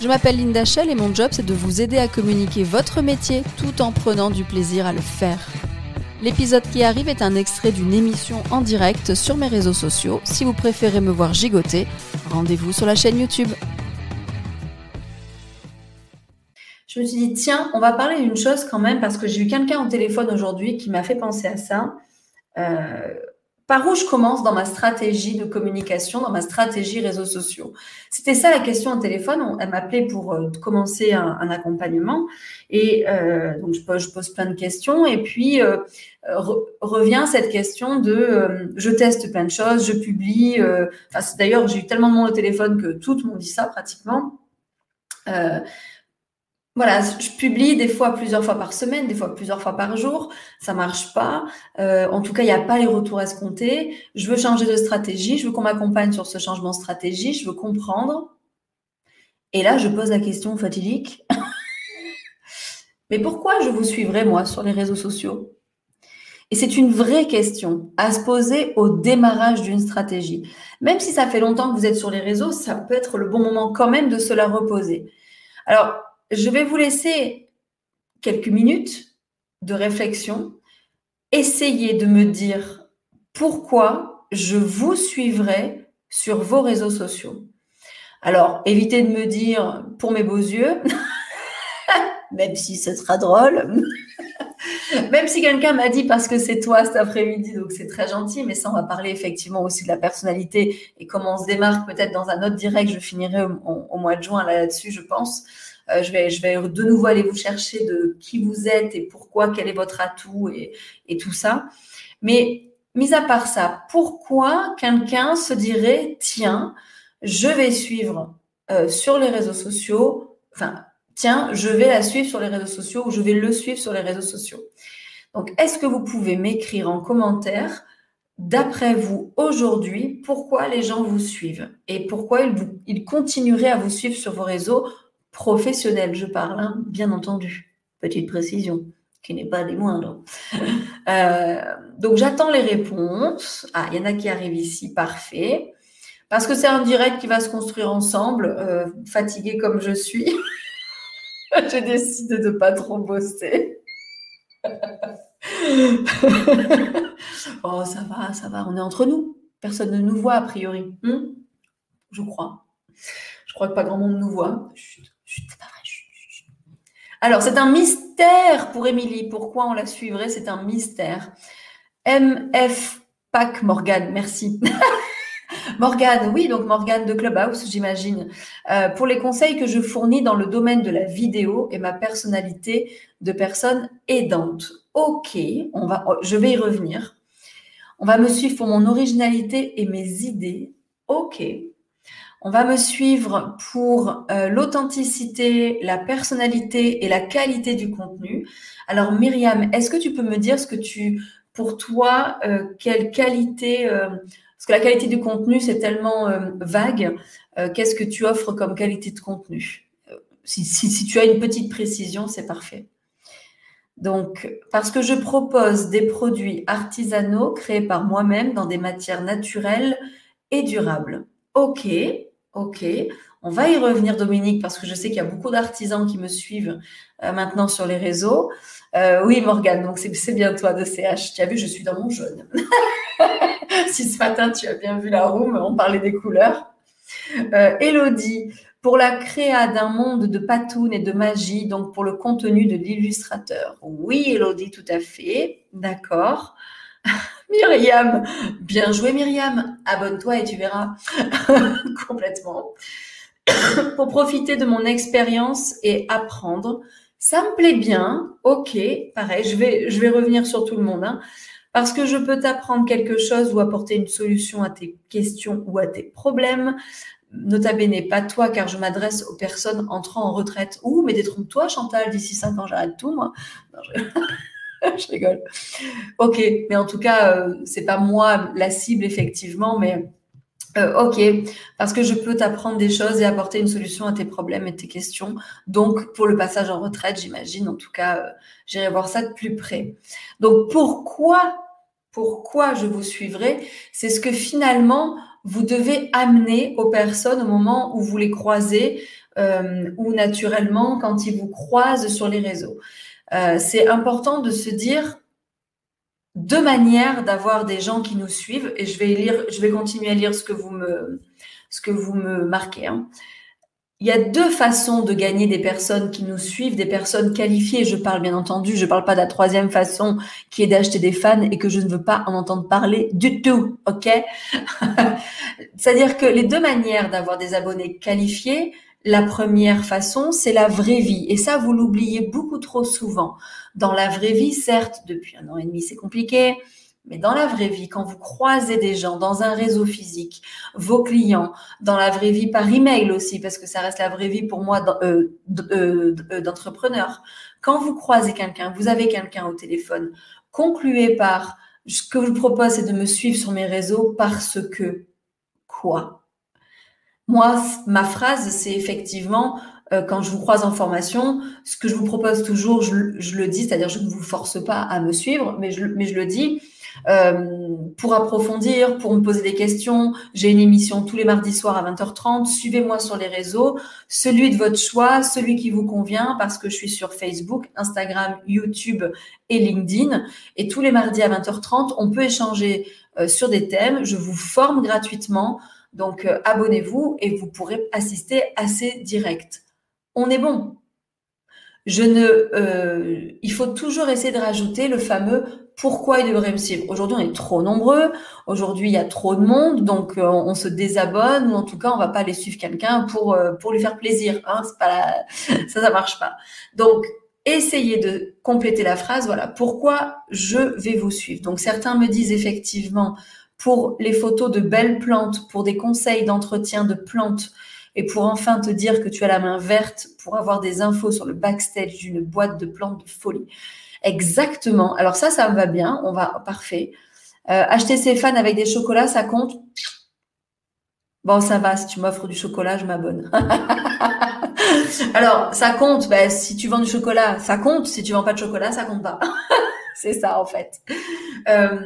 Je m'appelle Linda Shell et mon job c'est de vous aider à communiquer votre métier tout en prenant du plaisir à le faire. L'épisode qui arrive est un extrait d'une émission en direct sur mes réseaux sociaux. Si vous préférez me voir gigoter, rendez-vous sur la chaîne YouTube. Je me suis dit, tiens, on va parler d'une chose quand même, parce que j'ai eu quelqu'un au téléphone aujourd'hui qui m'a fait penser à ça. Euh, par où je commence dans ma stratégie de communication, dans ma stratégie réseaux sociaux? C'était ça la question au téléphone. Elle m'appelait pour euh, commencer un, un et euh, donc je pose, je pose, plein de questions et puis euh, revient cette question de euh, je teste plein de choses, je publie. Euh, d'ailleurs j'ai eu tellement de monde au téléphone que toutes m'ont dit ça pratiquement voilà, je publie des fois plusieurs fois par semaine, des fois plusieurs fois par jour. Ça marche pas. Euh, en tout cas, il n'y a pas les retours escomptés. Je veux changer de stratégie. Je veux qu'on m'accompagne sur ce changement de stratégie. Je veux comprendre. Et là, je pose la question fatidique. Mais pourquoi je vous suivrai, moi, sur les réseaux sociaux? Et c'est une vraie question à se poser au démarrage d'une stratégie. Même si ça fait longtemps que vous êtes sur les réseaux, ça peut être le bon moment quand même de se la reposer. Alors, je vais vous laisser quelques minutes de réflexion. Essayez de me dire pourquoi je vous suivrai sur vos réseaux sociaux. Alors, évitez de me dire pour mes beaux yeux, même si ce sera drôle. Même si quelqu'un m'a dit parce que c'est toi cet après-midi, donc c'est très gentil, mais ça, on va parler effectivement aussi de la personnalité et comment on se démarque peut-être dans un autre direct. Je finirai au, mois de juin là-dessus, je pense. Euh, je, vais, de nouveau aller vous chercher de qui vous êtes et pourquoi, quel est votre atout et, tout ça. Mais mis à part ça, pourquoi quelqu'un se dirait, tiens, je vais suivre euh, sur les réseaux sociaux, enfin, tiens, je vais la suivre sur les réseaux sociaux ou je vais le suivre sur les réseaux sociaux. Donc, est-ce que vous pouvez m'écrire en commentaire, d'après vous, aujourd'hui, pourquoi les gens vous suivent et pourquoi ils continueraient à vous suivre sur vos réseaux professionnels, je parle, hein, bien entendu. Petite précision qui n'est pas des moindres. Euh, donc j'attends les réponses. Ah, il y en a qui arrivent ici, parfait. Parce que c'est un direct qui va se construire ensemble, euh, fatiguée comme je suis. J'ai décidé de pas trop bosser. oh, ça va, ça va, on est entre nous. Personne ne nous voit a priori. Hmm? Je crois. Je crois que pas grand monde nous voit. Chut, Alors, c'est un mystère pour Émilie. Pourquoi on la suivrait? C'est un mystère. MF Pac Morgan, merci. Morgane, oui, donc Morgane de Clubhouse, j'imagine, euh, pour les conseils que je fournis dans le domaine de la vidéo et ma personnalité de personne aidante. Ok, on va, oh, je vais y revenir. On va me suivre pour mon originalité et mes idées. Ok. On va me suivre pour euh, l'authenticité, la personnalité et la qualité du contenu. Alors Myriam, est-ce que tu peux me dire ce que tu, pour toi, euh, quelle qualité parce que la qualité du contenu, c'est tellement euh, vague. Euh, qu'est-ce que tu offres comme qualité de contenu? Euh, si, tu as une petite précision, c'est parfait. Donc, parce que je propose des produits artisanaux créés par moi-même dans des matières naturelles et durables. Ok, ok. On va y revenir, Dominique, parce que je sais qu'il y a beaucoup d'artisans qui me suivent maintenant sur les réseaux. oui, Morgane, donc c'est bien toi de CH. Tu as vu, je suis dans mon jaune. si ce matin tu as bien vu la room, on parlait des couleurs. Euh, Elodie, pour la créa d'un monde de patoun et de magie, donc pour le contenu de l'illustrateur. Oui, Elodie, tout à fait. D'accord. Myriam, bien joué Myriam. Abonne-toi et tu verras complètement. pour profiter de mon expérience et apprendre. Ça me plaît bien. Ok, pareil, je vais, je vais revenir sur tout le monde. Hein parce que je peux t'apprendre quelque chose ou apporter une solution à tes questions ou à tes problèmes. Nota bene, pas toi, car je m'adresse aux personnes entrant en retraite. Ouh, mais détrompe-toi, Chantal, d'ici 5 ans, j'arrête tout, moi. rigole. Ok, mais en tout cas, euh, c'est pas moi la cible effectivement, mais euh, ok, parce que je peux t'apprendre des choses et apporter une solution à tes problèmes et tes questions. Donc, pour le passage en retraite, j'imagine, en tout cas, euh, j'irai voir ça de plus près. Donc, pourquoi, pourquoi je vous suivrai? C'est ce que finalement vous devez amener aux personnes au moment où vous les croisez euh, ou naturellement quand ils vous croisent sur les réseaux. C'est important de se dire deux manières d'avoir des gens qui nous suivent et je vais lire, je vais continuer à lire ce que vous me, ce que vous me marquez. Hein. Il y a deux façons de gagner des personnes qui nous suivent, des personnes qualifiées. Je parle bien entendu, je ne parle pas de la troisième façon qui est d'acheter des fans et que je ne veux pas en entendre parler du tout, ok? C'est-à-dire que les deux manières d'avoir des abonnés qualifiés, la première façon, c'est la vraie vie. Et ça, vous l'oubliez beaucoup trop souvent. Dans la vraie vie, certes, depuis un an et demi, c'est compliqué. Mais dans la vraie vie, quand vous croisez des gens dans un réseau physique, vos clients, dans la vraie vie par email aussi, parce que ça reste la vraie vie pour moi euh, euh, euh, d'entrepreneur. Quand vous croisez quelqu'un, vous avez quelqu'un au téléphone, concluez par ce que je vous propose, c'est de me suivre sur mes réseaux parce que quoi? Moi, ma phrase, c'est effectivement, euh, quand je vous croise en formation, ce que je vous propose toujours, je, le dis, c'est-à-dire je ne vous force pas à me suivre, mais je, mais je le dis. Euh, pour approfondir, pour me poser des questions, j'ai une émission tous les mardis soirs à 20h30. Suivez-moi sur les réseaux, celui de votre choix, celui qui vous convient, parce que je suis sur Facebook, Instagram, YouTube et LinkedIn. Et tous les mardis à 20h30, on peut échanger euh, sur des thèmes. Je vous forme gratuitement. Donc, euh, abonnez-vous et vous pourrez assister assez direct. On est bon. Je ne, euh, il faut toujours essayer de rajouter le fameux pourquoi il devrait me suivre. Aujourd'hui, on est trop nombreux. Aujourd'hui, il y a trop de monde, donc euh, on se désabonne ou en tout cas, on va pas aller suivre quelqu'un pour pour lui faire plaisir. Hein, ça, ça marche pas. Donc essayez de compléter la phrase. Voilà pourquoi je vais vous suivre? Donc certains me disent effectivement pour les photos de belles plantes, pour des conseils d'entretien de plantes et pour enfin te dire que tu as la main verte pour avoir des infos sur le backstage d'une boîte de plantes de folie. Exactement. Alors ça, ça me va bien. On va parfait. Euh, acheter ses fans avec des chocolats, ça compte? Bon, ça va. Si tu m'offres du chocolat, je m'abonne. Alors, ça compte. Ben, si tu vends du chocolat, ça compte. Si tu vends pas de chocolat, ça compte pas. C'est ça en fait. Euh,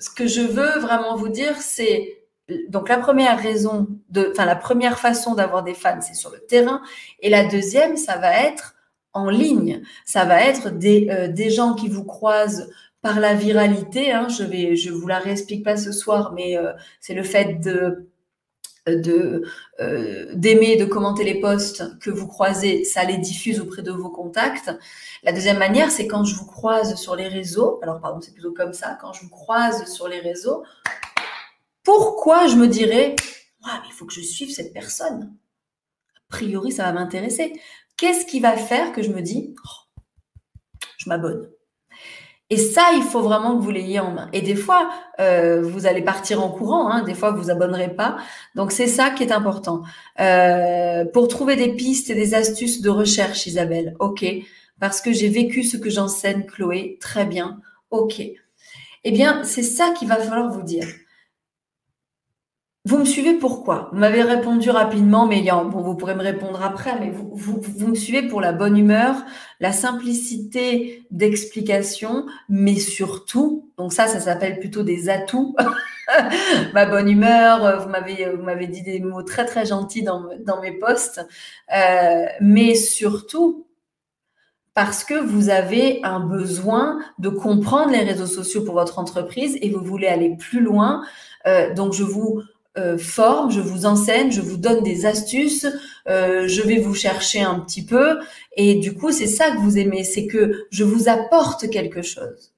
ce que je veux vraiment vous dire, c'est donc la première raison de, enfin la première façon d'avoir des fans, c'est sur le terrain, et la deuxième, ça va être en ligne. Ça va être des, euh, des gens qui vous croisent par la viralité. Hein. Je vais, je vous la réexplique pas ce soir, mais euh, c'est le fait de de euh, d'aimer, de commenter les posts que vous croisez, ça les diffuse auprès de vos contacts. La deuxième manière, c'est quand je vous croise sur les réseaux. Alors pardon, c'est plutôt comme ça. Quand je vous croise sur les réseaux, pourquoi je me dirais, il faut que je suive cette personne. A priori, ça va m'intéresser. Qu'est-ce qui va faire que je me dis, oh, je m'abonne et ça, il faut vraiment que vous l'ayez en main. Et des fois, euh, vous allez partir en courant, hein, des fois, vous vous abonnerez pas. Donc, c'est ça qui est important. Euh, pour trouver des pistes et des astuces de recherche, Isabelle, ok. Parce que j'ai vécu ce que j'enseigne, Chloé, très bien, ok. Eh bien, c'est ça qu'il va falloir vous dire. Vous me suivez pourquoi? Vous m'avez répondu rapidement, mais bon, vous pourrez me répondre après, mais vous, vous, me suivez pour la bonne humeur, la simplicité d'explication, mais surtout, donc ça, ça s'appelle plutôt des atouts. Ma bonne humeur, vous m'avez, vous m'avez dit des mots très très gentils dans, dans mes posts, euh, mais surtout parce que vous avez un besoin de comprendre les réseaux sociaux pour votre entreprise et vous voulez aller plus loin. Euh, donc je vous euh, forme, je vous enseigne, je vous donne des astuces, euh, je vais vous chercher un petit peu. Et du coup, c'est ça que vous aimez, c'est que je vous apporte quelque chose.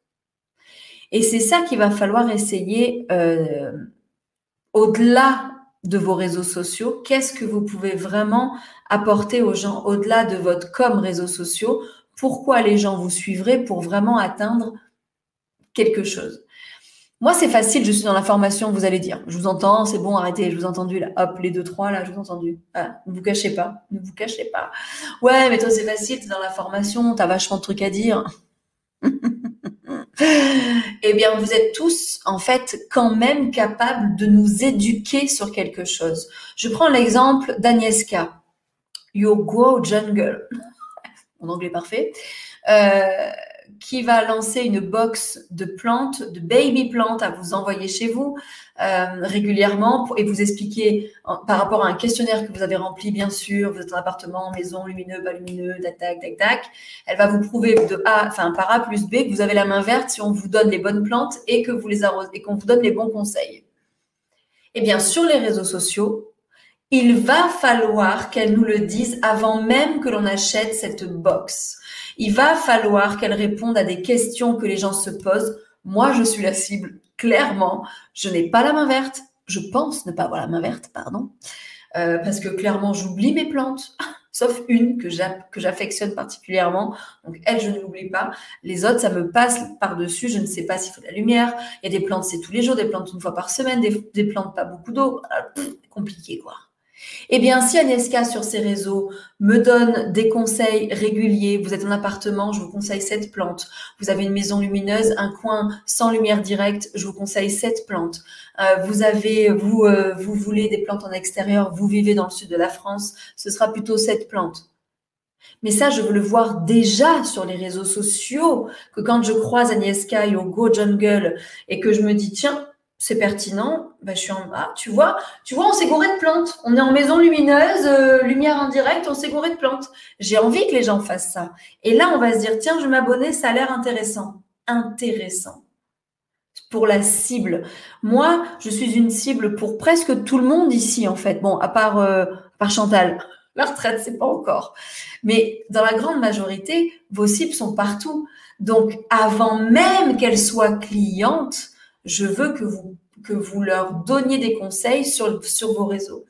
Et c'est ça qu'il va falloir essayer euh, au-delà de vos réseaux sociaux. Qu'est-ce que vous pouvez vraiment apporter aux gens au-delà de votre com réseaux sociaux? Pourquoi les gens vous suivraient pour vraiment atteindre quelque chose? Moi, c'est facile, je suis dans la formation, vous allez dire. Je vous entends, c'est bon, arrêtez, je vous ai entendu là. Hop, les deux, trois, là, je vous ai entendu. Ah, ne vous cachez pas, ne vous cachez pas. Ouais, mais toi, c'est facile, t'es dans la formation, t'as vachement de trucs à dire. eh bien, vous êtes tous, en fait, quand même capables de nous éduquer sur quelque chose. Je prends l'exemple d'Agnieszka. You grow jungle. Mon anglais parfait. Euh, qui va lancer une box de plantes, de baby plantes à vous envoyer chez vous euh, régulièrement et vous expliquer par rapport à un questionnaire que vous avez rempli, bien sûr, vous êtes en appartement, maison, lumineux, pas lumineux, tac, tac, tac, tac. Elle va vous prouver de A, enfin par A plus B que vous avez la main verte si on vous donne les bonnes plantes et que vous les et qu'on vous donne les bons conseils. Eh bien, sur les réseaux sociaux, il va falloir qu'elle nous le dise avant même que l'on achète cette box. Il va falloir qu'elle réponde à des questions que les gens se posent. Moi, je suis la cible, clairement. Je n'ai pas la main verte. Je pense ne pas avoir la main verte, pardon. Euh, parce que clairement, j'oublie mes plantes, sauf une que j'affectionne particulièrement. Donc, elle, je ne l'oublie pas. Les autres, ça me passe par-dessus. Je ne sais pas s'il faut de la lumière. Il y a des plantes, c'est tous les jours, des plantes une fois par semaine, des, des plantes pas beaucoup d'eau. Compliqué, quoi. Eh bien, si Agnieszka sur ses réseaux me donne des conseils réguliers, vous êtes en appartement, je vous conseille cette plante. Vous avez une maison lumineuse, un coin sans lumière directe, je vous conseille cette plante. Euh, vous avez, vous, euh, vous voulez des plantes en extérieur, vous vivez dans le sud de la France, ce sera plutôt cette plante. Mais ça, je veux le voir déjà sur les réseaux sociaux, que quand je croise Agnieszka au Go Jungle et que je me dis, tiens, c'est pertinent, bah, je suis en bas. Tu vois, tu vois, on s'est gouré de plantes. On est en maison lumineuse, euh, lumière indirecte, on s'est gouré de plantes. J'ai envie que les gens fassent ça. Et là, on va se dire, tiens, je m'abonner, ça a l'air intéressant. Intéressant. Pour la cible. Moi, je suis une cible pour presque tout le monde ici, en fait. Bon, à part, euh, par Chantal. La retraite, c'est pas encore. Mais dans la grande majorité, vos cibles sont partout. Donc, avant même qu'elles soient clientes, je veux que vous, leur donniez des conseils sur, sur vos réseaux.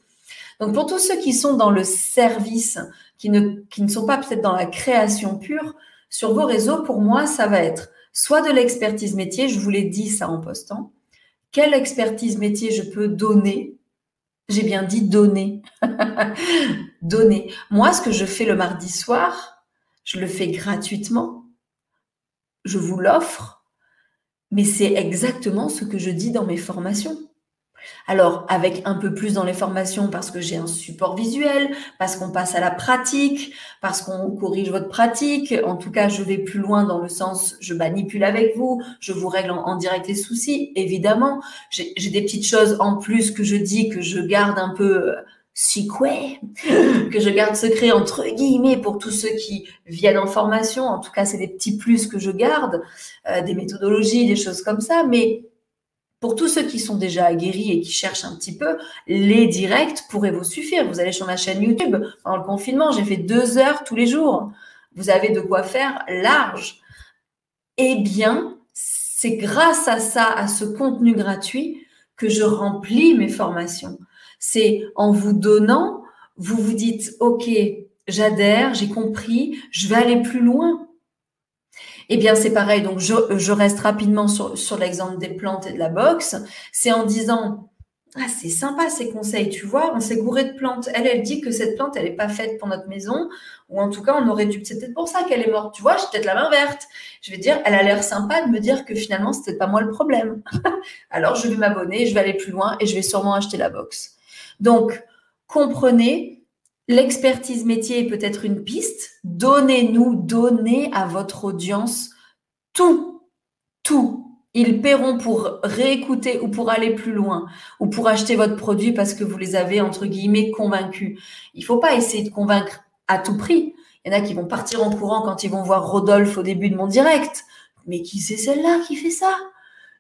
Donc, pour tous ceux qui sont dans le service, qui ne, qui ne sont pas peut-être dans la création pure, sur vos réseaux, pour moi, ça va être soit de l'expertise métier, je vous l'ai dit ça en postant. Quelle expertise métier je peux donner? J'ai bien dit donner. donner. Moi, ce que je fais le mardi soir, je le fais gratuitement. Je vous l'offre mais c'est exactement ce que je dis dans mes formations. Alors, avec un peu plus dans les formations parce que j'ai un support visuel, parce qu'on passe à la pratique, parce qu'on corrige votre pratique. En tout cas, je vais plus loin dans le sens, je manipule avec vous, je vous règle en, direct les soucis. Évidemment, j'ai des petites choses en plus que je dis, que je garde un peu euh, secret, que je garde secret entre guillemets pour tous ceux qui viennent en formation. En tout cas, c'est des petits plus que je garde, euh, des méthodologies, des choses comme ça. Mais pour tous ceux qui sont déjà aguerris et qui cherchent un petit peu, les directs pourraient vous suffire. Vous allez sur ma chaîne YouTube. Pendant le confinement, j'ai fait deux heures tous les jours. Vous avez de quoi faire large. Eh bien, c'est grâce à ça, à ce contenu gratuit, que je remplis mes formations. C'est en vous donnant, vous vous dites, OK, j'adhère, j'ai compris, je vais aller plus loin. Eh bien, c'est pareil. Donc, je, reste rapidement sur, l'exemple des plantes et de la boxe. C'est en disant, ah, c'est sympa ces conseils, tu vois, on s'est gouré de plantes. Elle, elle dit que cette plante, elle n'est pas faite pour notre maison, ou en tout cas, on aurait dû. C'est peut-être pour ça qu'elle est morte. Tu vois, j'ai peut-être la main verte. Je vais dire, elle a l'air sympa de me dire que finalement, c'était pas moi le problème. Alors, je vais m'abonner, je vais aller plus loin et je vais sûrement acheter la box. Donc, comprenez, l'expertise métier est peut-être une piste. Donnez-nous, donnez à votre audience tout, tout. Ils paieront pour réécouter ou pour aller plus loin ou pour acheter votre produit parce que vous les avez, entre guillemets, convaincus. Il ne faut pas essayer de convaincre à tout prix. Il y en a qui vont partir en courant quand ils vont voir Rodolphe au début de mon direct. Mais qui c'est celle-là qui fait ça?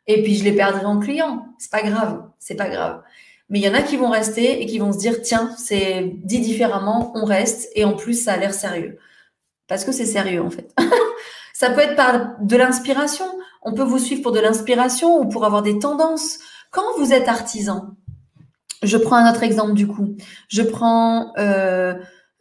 Et puis je les perdrai en client. C'est pas grave, c'est pas grave. Mais il y en a qui vont rester et qui vont se dire, tiens, c'est dit différemment, on reste et en plus, ça a l'air sérieux. Parce que c'est sérieux, en fait. ça peut être par de l'inspiration. On peut vous suivre pour de l'inspiration ou pour avoir des tendances. Quand vous êtes artisan, je prends un autre exemple du coup. Je prends, euh,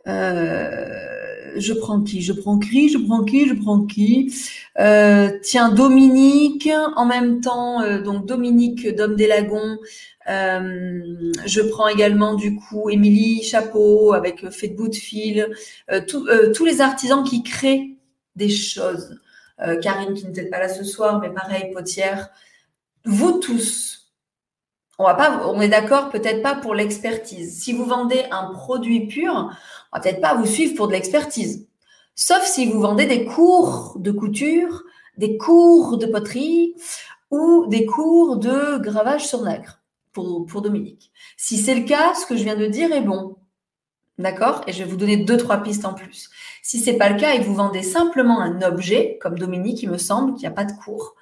euh, je prends qui? Je prends qui? Je prends qui? Je prends qui? Euh, Tiens, Dominique, en même temps, euh, donc Dominique d'Homme des Lagons. Euh, je prends également du coup Émilie Chapeau avec Fait de bout de fil. tous les artisans qui créent des choses. euh, Karine qui n'était pas là ce soir, mais pareil, Potière, vous tous, on va pas, on est d'accord, peut-être pas pour l'expertise. Si vous vendez un produit pur, on va peut-être pas vous suivre pour de l'expertise. Sauf si vous vendez des cours de couture, des cours de poterie ou des cours de gravage sur nacre pour, Dominique. Si c'est le cas, ce que je viens de dire est bon. D'accord? Et je vais vous donner deux, trois pistes en plus. Si ce n'est pas le cas et que vous vendez simplement un objet, comme Dominique, il me semble qu'il n'y a pas de cours,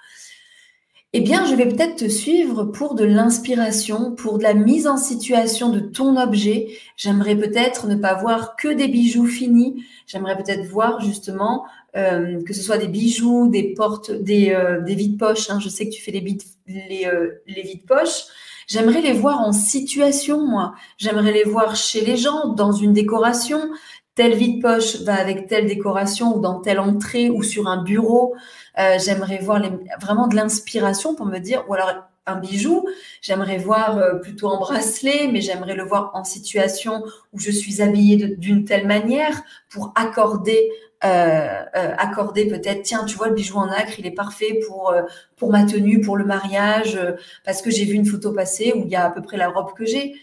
eh bien, je vais peut-être te suivre pour de l'inspiration, pour de la mise en situation de ton objet. J'aimerais peut-être ne pas voir que des bijoux finis. J'aimerais peut-être voir justement euh, que ce soit des bijoux, des portes, des, euh, des vides poches. Hein. Je sais que tu fais les, les, euh, les vides poches. J'aimerais les voir en situation, moi. J'aimerais les voir chez les gens, dans une décoration. Telle vide poche va avec telle décoration ou dans telle entrée ou sur un bureau. Euh, j'aimerais voir vraiment de l'inspiration pour me dire, ou alors un bijou, j'aimerais voir euh, plutôt en bracelet, mais j'aimerais le voir en situation où je suis habillée d'une telle manière pour accorder, accorder peut-être, tiens, tu vois le bijou en acre, il est parfait pour pour ma tenue, pour le mariage, parce que j'ai vu une photo passer où il y a à peu près la robe que j'ai.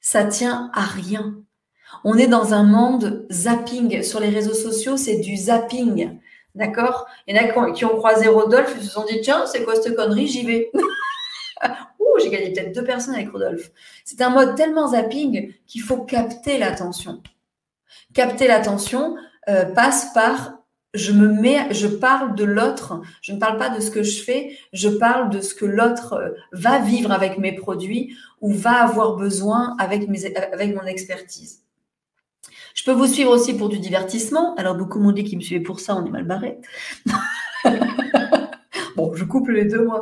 Ça tient à rien. On est dans un monde zapping sur les réseaux sociaux, c'est du zapping. D'accord? Il y en a qui ont, croisé Rodolphe, ils se sont dit tiens, c'est quoi cette connerie? J'y vais. Ouh, j'ai gagné peut-être deux personnes avec Rodolphe. C'est un mode tellement zapping qu'il faut capter l'attention. Capter l'attention euh, passe par je me mets, je parle de l'autre. Je ne parle pas de ce que je fais, je parle de ce que l'autre euh, va vivre avec mes produits ou va avoir besoin avec, avec mon expertise. Je peux vous suivre aussi pour du divertissement. Alors, beaucoup m'ont dit qu'ils me suivaient pour ça, on est mal barré. je couple les deux, moi.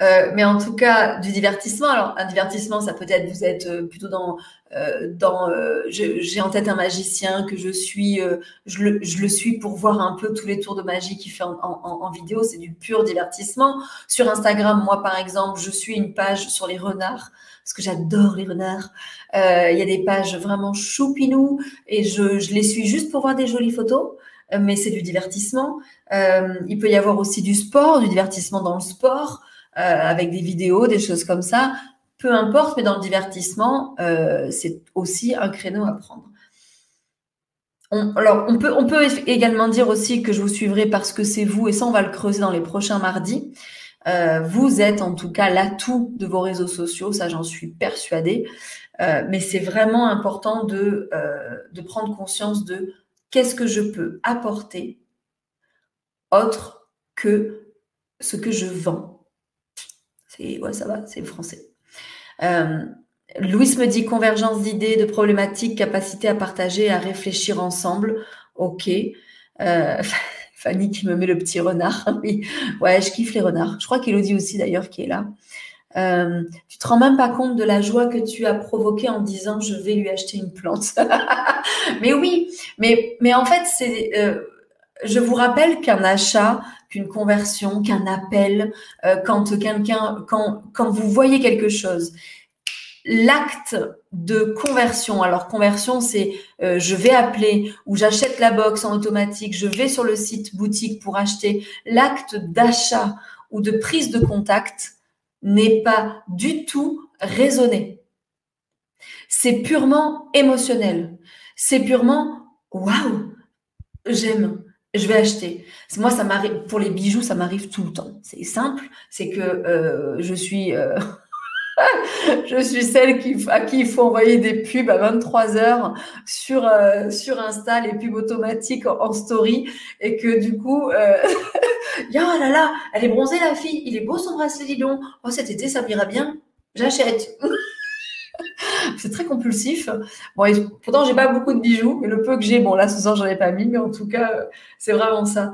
Euh, mais en tout cas, du divertissement. Alors, un divertissement, ça peut être, vous êtes euh, plutôt dans. Euh, dans j'ai en tête un magicien que je suis, je le, suis pour voir un peu tous les tours de magie qu'il fait en, en, vidéo. C'est du pur divertissement. Sur Instagram, moi, par exemple, je suis une page sur les renards parce que j'adore les renards. Euh, il y a des pages vraiment choupinou et je, je, les suis juste pour voir des jolies photos, euh, mais c'est du divertissement. Euh, il peut y avoir aussi du sport, du divertissement dans le sport, avec des vidéos, des choses comme ça. Peu importe, mais dans le divertissement, c'est aussi un créneau à prendre. On, alors, on peut, également dire aussi que je vous suivrai parce que c'est vous, et ça, on va le creuser dans les prochains mardis. Euh, vous êtes en tout cas l'atout de vos réseaux sociaux, ça j'en suis persuadée. Euh, mais c'est vraiment important euh, de prendre conscience de qu'est-ce que je peux apporter autre que ce que je vends. C'est, ouais, ça va, c'est le français. Louis me dit convergence d'idées, de problématiques, capacité à partager, à réfléchir ensemble. Ok. Fanny qui me met le petit renard. oui, ouais, je kiffe les renards. Je crois qu'Elodie aussi d'ailleurs qui est là. Euh, tu te rends même pas compte de la joie que tu as provoquée en disant je vais lui acheter une plante. mais oui, mais, mais en fait, c'est, euh, je vous rappelle qu'un achat, qu'une conversion, qu'un appel, euh, quand quelqu'un, quand, quand vous voyez quelque chose l'acte de conversion. Alors conversion, c'est euh, je vais appeler ou j'achète la box en automatique, je vais sur le site boutique pour acheter. L'acte d'achat ou de prise de contact n'est pas du tout raisonné. C'est purement émotionnel. C'est purement waouh, j'aime, je vais acheter. Moi, ça m'arrive pour les bijoux, ça m'arrive tout le temps. C'est simple, c'est que euh, je suis euh, je suis celle qui, à qui il faut envoyer des pubs à 23 heures sur, euh, sur Insta, les pubs automatiques en, story, et que du coup, oh là là, elle est bronzée la fille, il est beau son bracelet, dis donc. Oh, cet été, ça m'ira bien. J'achète. c'est très compulsif. Bon, et pourtant, j'ai pas beaucoup de bijoux, mais le peu que j'ai, bon, là, ce soir, j'en ai pas mis, mais en tout cas, c'est vraiment ça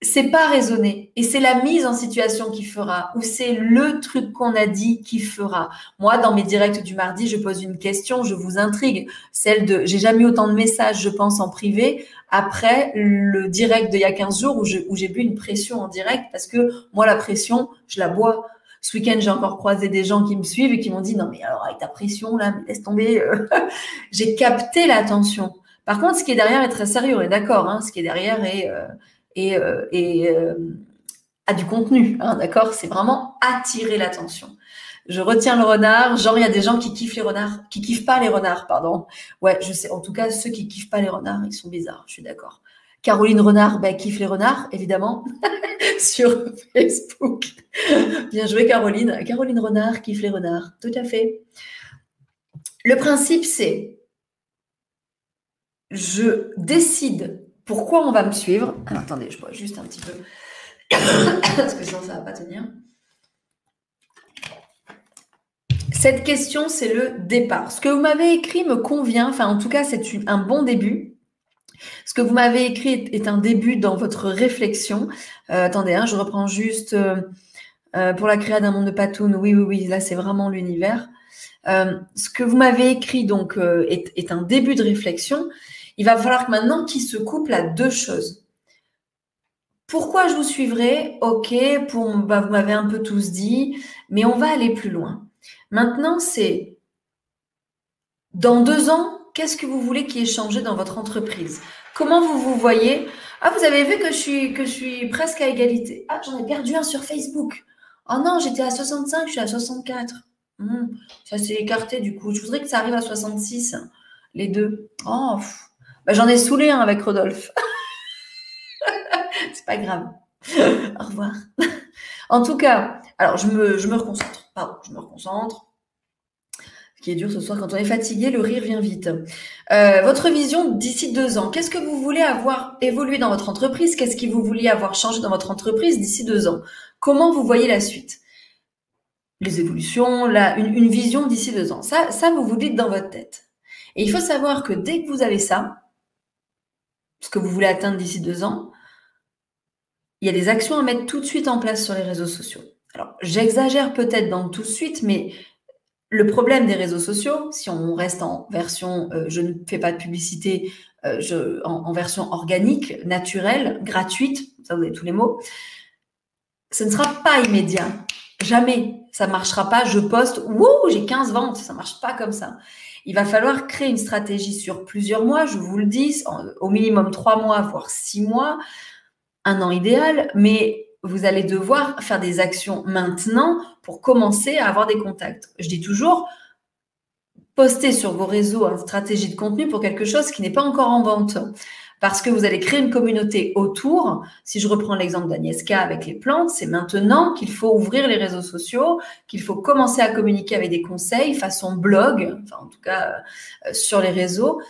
c'est pas raisonné et c'est la mise en situation qui fera ou c'est le truc qu'on a dit qui fera. Moi, dans mes directs du mardi, je pose une question, je vous intrigue, celle de j'ai jamais eu autant de messages, je pense en privé après le direct d'il y a 15 jours où j'ai bu une pression en direct parce que moi la pression, je la bois. Ce week-end, j'ai encore croisé des gens qui me suivent et qui m'ont dit non mais alors avec ta pression là, laisse tomber. j'ai capté l'attention. Par contre, ce qui est derrière est très sérieux, on est d'accord. Hein, ce qui est derrière est euh, et, a du contenu, hein, d'accord C'est vraiment attirer l'attention. Je retiens le renard. Genre, il y a des gens qui kiffent les renards, qui kiffent pas les renards, pardon. Ouais, je sais. En tout cas, ceux qui kiffent pas les renards, ils sont bizarres. Je suis d'accord. Caroline Renard, ben, kiffe les renards, évidemment, sur Facebook. Bien joué, Caroline. Caroline Renard kiffe les renards. Tout à fait. Le principe, c'est je décide pourquoi on va me suivre. attendez, je bois juste un petit peu. Parce que sinon, ça ne va pas tenir. Cette question, c'est le départ. Ce que vous m'avez écrit me convient, enfin en tout cas, c'est un bon début. Ce que vous m'avez écrit est un début dans votre réflexion. Euh, attendez, hein, je reprends juste euh, euh, pour la création d'un monde de Patoun. Oui, oui, oui, là c'est vraiment l'univers. ce que vous m'avez écrit donc est, un début de réflexion. Il va falloir que maintenant qu'il se couple à deux choses. Pourquoi je vous suivrai? Ok, bah, vous m'avez un peu tous dit, mais on va aller plus loin. Maintenant, c'est dans deux ans, qu'est-ce que vous voulez qui ait changé dans votre entreprise? Comment vous vous voyez? Ah, vous avez vu que je suis, que je suis presque à égalité. Ah, j'en ai perdu un sur Facebook. Oh non, j'étais à 65, je suis à 64. Hmm, ça s'est écarté du coup. Je voudrais que ça arrive à 66, les deux. Oh, bah, j'en ai saoulé un avec Rodolphe. C'est pas grave. Au revoir. en tout cas, alors je me, je me reconcentre je me reconcentre. Ce qui est dur ce soir, quand on est fatigué, le rire vient vite. Euh, votre vision d'ici deux ans, qu'est-ce que vous voulez avoir évolué dans votre entreprise? Qu'est-ce que vous vouliez avoir changé dans votre entreprise d'ici deux ans? Comment vous voyez la suite? Les évolutions, une, une, vision d'ici deux ans. Ça, ça, vous vous dites dans votre tête. Et il faut savoir que dès que vous avez ça, ce que vous voulez atteindre d'ici deux ans, il y a des actions à mettre tout de suite en place sur les réseaux sociaux. Alors, j'exagère peut-être dans tout de suite, mais le problème des réseaux sociaux, si on reste en version euh, je ne fais pas de publicité, euh, en, version organique, naturelle, gratuite, ça vous avez tous les mots, ce ne sera pas immédiat. Jamais. Ça ne marchera pas. Je poste, wouh, j'ai 15 ventes. Ça ne marche pas comme ça. Il va falloir créer une stratégie sur plusieurs mois, je vous le dis, au minimum trois mois, voire six mois, un an idéal, mais vous allez devoir faire des actions maintenant pour commencer à avoir des contacts. Je dis toujours, postez sur vos réseaux une stratégie de contenu pour quelque chose qui n'est pas encore en vente. Parce que vous allez créer une communauté autour. Si je reprends l'exemple d'Agnieszka avec les plantes, c'est maintenant qu'il faut ouvrir les réseaux sociaux, qu'il faut commencer à communiquer avec des conseils façon blog, enfin en tout cas euh, sur les réseaux,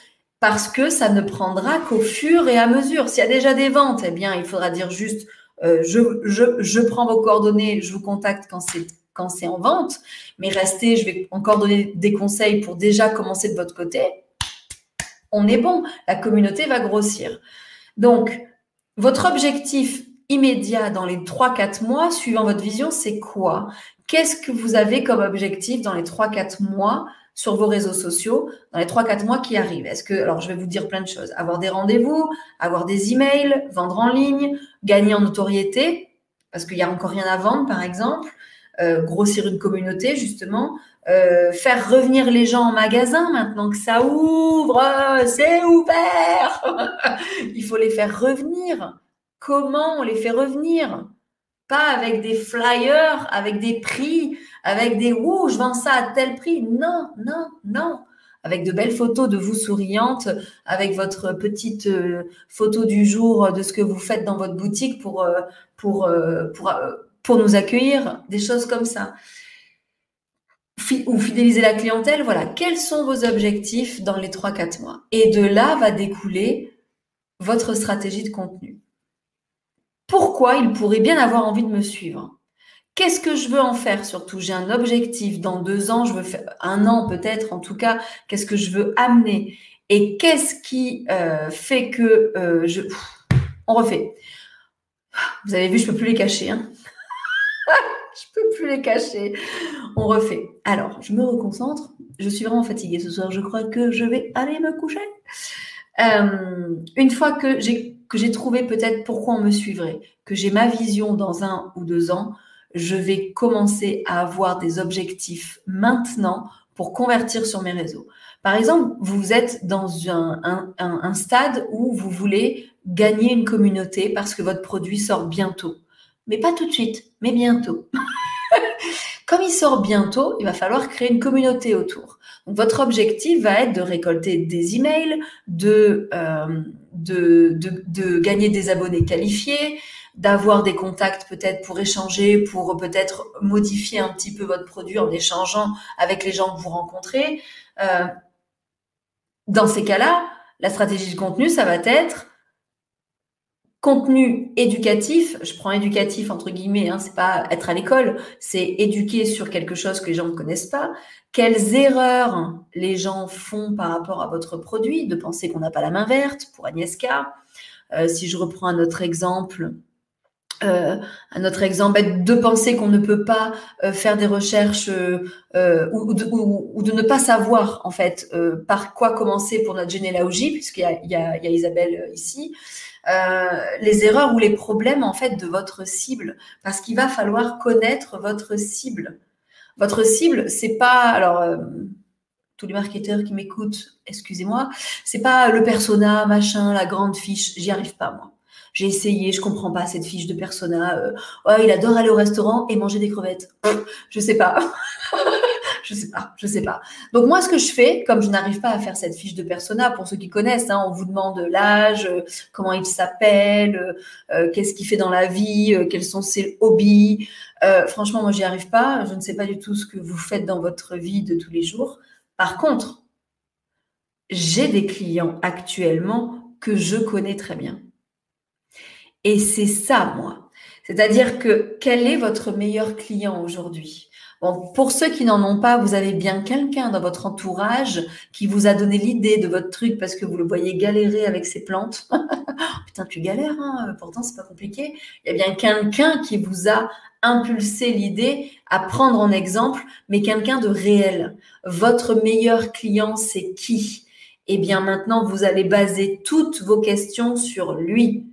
parce que ça ne prendra qu'au fur et à mesure. S'il y a déjà des ventes, eh bien, il faudra dire juste euh, je, prends vos coordonnées, je vous contacte quand c'est quand c'est en vente, mais restez, je vais encore donner des conseils pour déjà commencer de votre côté. On est bon, la communauté va grossir. Donc, votre objectif immédiat dans les 3-4 mois, suivant votre vision, c'est quoi? Qu'est-ce que vous avez comme objectif dans les 3-4 mois sur vos réseaux sociaux dans les 3-4 mois qui arrivent. Est-ce que, alors je vais vous dire plein de choses, avoir des rendez-vous, avoir des emails, vendre en ligne, gagner en notoriété, parce qu'il n'y a encore rien à vendre par exemple, euh, grossir une communauté justement, euh, faire revenir les gens en magasin maintenant que ça ouvre, c'est ouvert, il faut les faire revenir. Comment on les fait revenir? Pas avec des flyers, avec des prix, avec des ouh, je vends ça à tel prix. Non, non, non. Avec de belles photos de vous souriantes, avec votre petite euh, photo du jour de ce que vous faites dans votre boutique pour, euh, pour, euh, pour, pour nous accueillir, des choses comme ça. ou fidéliser la clientèle, voilà. Quels sont vos objectifs dans les 3-4 mois? Et de là va découler votre stratégie de contenu. Pourquoi il pourrait bien avoir envie de me suivre? Qu'est-ce que je veux en faire surtout? J'ai un objectif dans deux ans, je veux faire un an peut-être en tout cas. Qu'est-ce que je veux amener? Et qu'est-ce qui euh, fait que euh, je... On refait. Vous avez vu, je ne peux plus les cacher. Hein je peux plus les cacher. On refait. Alors, je me reconcentre. Je suis vraiment fatiguée ce soir. Je crois que je vais aller me coucher. Euh, une fois que j'ai trouvé peut-être pourquoi on me suivrait, que j'ai ma vision dans un ou deux ans, je vais commencer à avoir des objectifs maintenant pour convertir sur mes réseaux. Par exemple, vous êtes dans un, stade où vous voulez gagner une communauté parce que votre produit sort bientôt. Mais pas tout de suite, mais bientôt. Comme il sort bientôt, il va falloir créer une communauté autour. Donc, votre objectif va être de récolter des emails, de, euh, de, de, de, gagner des abonnés qualifiés, d'avoir des contacts peut-être pour échanger, pour peut-être modifier un petit peu votre produit en échangeant avec les gens que vous rencontrez. Euh, dans ces cas-là, la stratégie de contenu, ça va être contenu éducatif, je prends éducatif entre guillemets, hein, c'est pas être à l'école, c'est éduquer sur quelque chose que les gens ne connaissent pas. Quelles erreurs les gens font par rapport à votre produit, de penser qu'on n'a pas la main verte pour Agnieszka. Euh, si je reprends un autre exemple, euh, un autre exemple, de penser qu'on ne peut pas euh, faire des recherches euh, ou, de, ou, de, ne pas savoir en fait par quoi commencer pour notre généalogie, puisqu'il y y, y a Isabelle ici. les erreurs ou les problèmes en fait de votre cible, parce qu'il va falloir connaître votre cible. Votre cible, c'est pas alors tous les marketeurs qui m'écoutent, excusez-moi, c'est pas le persona machin, la grande fiche, j'y arrive pas moi. J'ai essayé, je comprends pas cette fiche de persona. Euh, il adore aller au restaurant et manger des crevettes. Je sais pas. je sais pas, je sais pas. Donc moi, ce que je fais, comme je n'arrive pas à faire cette fiche de persona, pour ceux qui connaissent, hein, on vous demande l'âge, euh, comment il s'appelle, euh, qu'est-ce qu'il fait dans la vie, quels sont ses hobbies. franchement, moi, j'y arrive pas. Je ne sais pas du tout ce que vous faites dans votre vie de tous les jours. Par contre, j'ai des clients actuellement que je connais très bien. Et c'est ça, moi. C'est-à-dire que quel est votre meilleur client aujourd'hui? Pour ceux qui n'en ont pas, vous avez bien quelqu'un dans votre entourage qui vous a donné l'idée de votre truc parce que vous le voyez galérer avec ses plantes. Putain, tu galères, hein pourtant c'est pas compliqué. Il y a bien quelqu'un qui vous a impulsé l'idée à prendre en exemple, mais quelqu'un de réel. Votre meilleur client, c'est qui? Eh bien, maintenant, vous allez baser toutes vos questions sur lui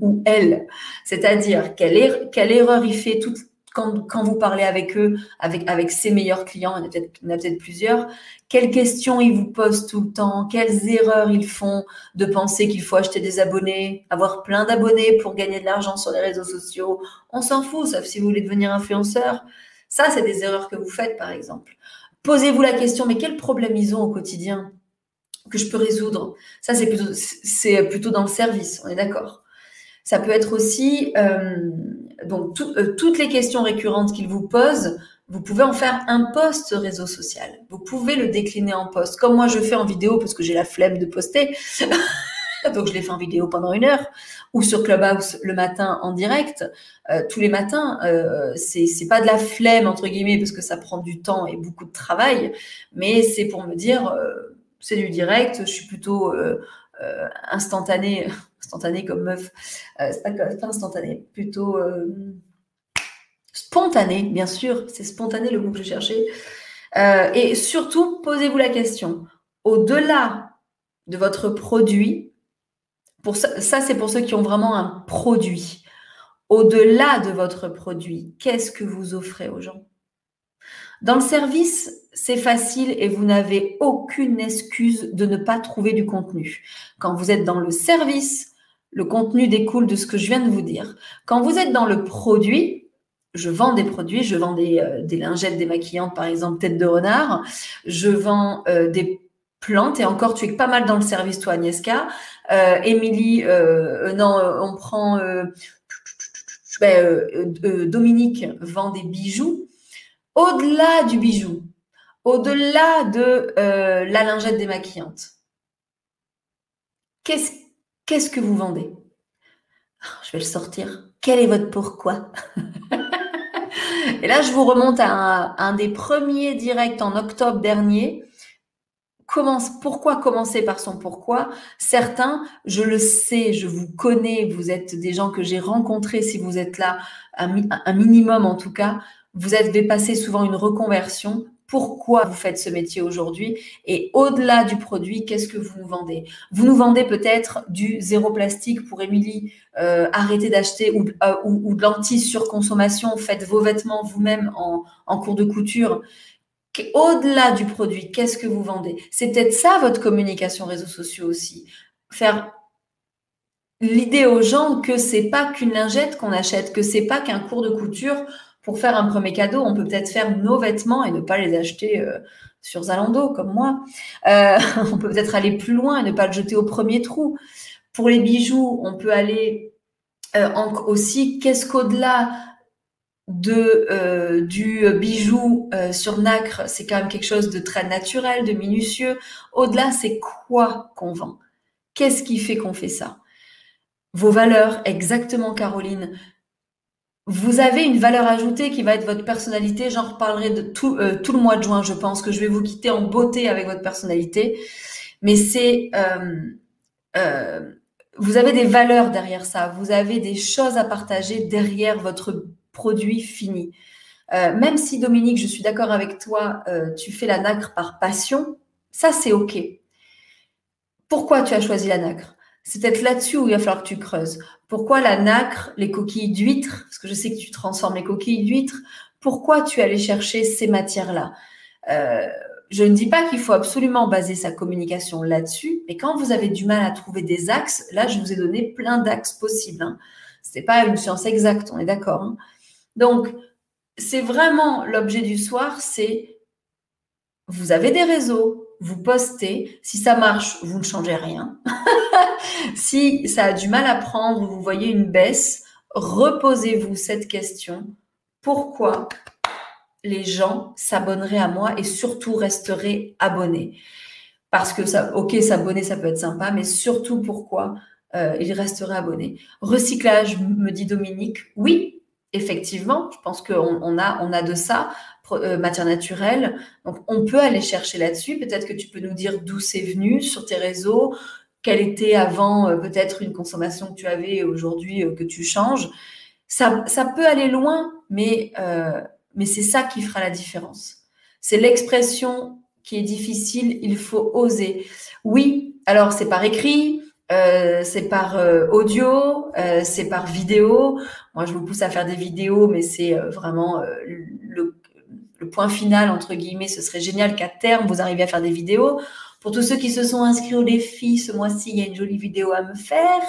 ou elle. C'est-à-dire quelle, er-, quelle, erreur il fait tout, quand, quand, vous parlez avec eux, avec, avec ses meilleurs clients, il y en a peut-être plusieurs, quelles questions ils vous posent tout le temps, quelles erreurs ils font de penser qu'il faut acheter des abonnés, avoir plein d'abonnés pour gagner de l'argent sur les réseaux sociaux? On s'en fout, sauf si vous voulez devenir influenceur. Ça, c'est des erreurs que vous faites, par exemple. Posez-vous la question, mais quels problèmes ils ont au quotidien que je peux résoudre? Ça, c'est plutôt, plutôt dans le service, on est d'accord? Ça peut être aussi euh, donc euh, toutes les questions récurrentes qu'il vous pose. Vous pouvez en faire un post réseau social. Vous pouvez le décliner en post, comme moi je fais en vidéo parce que j'ai la flemme de poster. donc je l'ai fait en vidéo pendant une heure ou sur Clubhouse le matin en direct. Euh, tous les matins, euh, c'est pas de la flemme entre guillemets parce que ça prend du temps et beaucoup de travail, mais c'est pour me dire euh, c'est du direct. Je suis plutôt euh, instantané instantané comme meuf, euh, c'est pas, instantané, plutôt euh, spontané, bien sûr, c'est spontané le mot que je cherchais. Euh, et surtout, posez-vous la question, au-delà de votre produit, ça c'est pour ceux qui ont vraiment un produit, au-delà de votre produit, qu'est-ce que vous offrez aux gens? Dans le service, c'est facile et vous n'avez aucune excuse de ne pas trouver du contenu. Quand vous êtes dans le service, le contenu découle de ce que je viens de vous dire. Quand vous êtes dans le produit, je vends des produits, je vends des, euh, lingettes démaquillantes, par exemple, tête de renard. Je vends euh, des plantes et encore, tu es pas mal dans le service, toi, Agnieszka. Euh, Émilie, non, on prend... Ben, Dominique vend des bijoux. Au-delà du bijou, au-delà de la lingette démaquillante, qu'est-ce Qu'est-ce que vous vendez? Je vais le sortir. Quel est votre pourquoi? Et là, je vous remonte à un, des premiers directs en octobre dernier. Commence, pourquoi commencer par son pourquoi? Certains, je le sais, je vous connais, vous êtes des gens que j'ai rencontrés si vous êtes là, un, minimum en tout cas, vous avez passé souvent une reconversion pourquoi vous faites ce métier aujourd'hui et au-delà du produit, qu'est-ce que vous nous vendez? Vous nous vendez peut-être du zéro plastique pour Émilie, euh, arrêtez d'acheter ou, euh, ou, de l'anti-surconsommation, faites vos vêtements vous-même en, en cours de couture. Au-delà du produit, qu'est-ce que vous vendez? C'est peut-être ça votre communication réseaux sociaux aussi. Faire l'idée aux gens que c'est pas qu'une lingette qu'on achète, que c'est pas qu'un cours de couture pour faire un premier cadeau. On peut peut-être faire nos vêtements et ne pas les acheter euh, sur Zalando comme moi. Euh, on peut peut-être aller plus loin et ne pas le jeter au premier trou. Pour les bijoux, on peut aller euh, aussi, qu'est-ce qu'au-delà de du bijou sur nacre, c'est quand même quelque chose de très naturel, de minutieux. Au-delà, c'est quoi qu'on vend? Qu'est-ce qui fait qu'on fait ça? Vos valeurs, exactement Caroline. Vous avez une valeur ajoutée qui va être votre personnalité. J'en reparlerai de tout, euh, tout le mois de juin. Je pense que je vais vous quitter en beauté avec votre personnalité. Mais c'est... Euh, euh, vous avez des valeurs derrière ça. Vous avez des choses à partager derrière votre produit fini. même si Dominique, je suis d'accord avec toi, tu fais la nacre par passion, ça c'est OK. Pourquoi tu as choisi la nacre? C'est peut-être là-dessus où il va falloir que tu creuses. Pourquoi la nacre, les coquilles d'huîtres, parce que je sais que tu transformes les coquilles d'huîtres, pourquoi tu allais chercher ces matières-là? Euh, Je ne dis pas qu'il faut absolument baser sa communication là-dessus, mais quand vous avez du mal à trouver des axes, là, je vous ai donné plein d'axes possibles. Hein. Ce n'est pas une science exacte, on est d'accord. Hein. Donc, c'est vraiment l'objet du soir, c'est vous avez des réseaux, vous postez. Si ça marche, vous ne changez rien. si ça a du mal à prendre, vous voyez une baisse, reposez-vous cette question. Pourquoi les gens s'abonneraient à moi et surtout resteraient abonnés? Parce que ça, ok, s'abonner, ça peut être sympa, mais surtout pourquoi euh, ils resteraient abonnés? Recyclage, me dit Dominique. Oui, effectivement, je pense qu'on a, on a de ça. Euh, matière naturelle. Donc, on peut aller chercher là-dessus. Peut-être que tu peux nous dire d'où c'est venu sur tes réseaux, quelle était avant euh, peut-être une consommation que tu avais aujourd'hui euh, que tu changes. Ça, ça, peut aller loin, mais, mais c'est ça qui fera la différence. C'est l'expression qui est difficile, il faut oser. Oui, alors c'est par écrit, c'est par audio, c'est par vidéo. Moi, je vous pousse à faire des vidéos, mais c'est vraiment le le point final, entre guillemets, ce serait génial qu'à terme, vous arriviez à faire des vidéos. Pour tous ceux qui se sont inscrits au défi, ce mois-ci, il y a une jolie vidéo à me faire.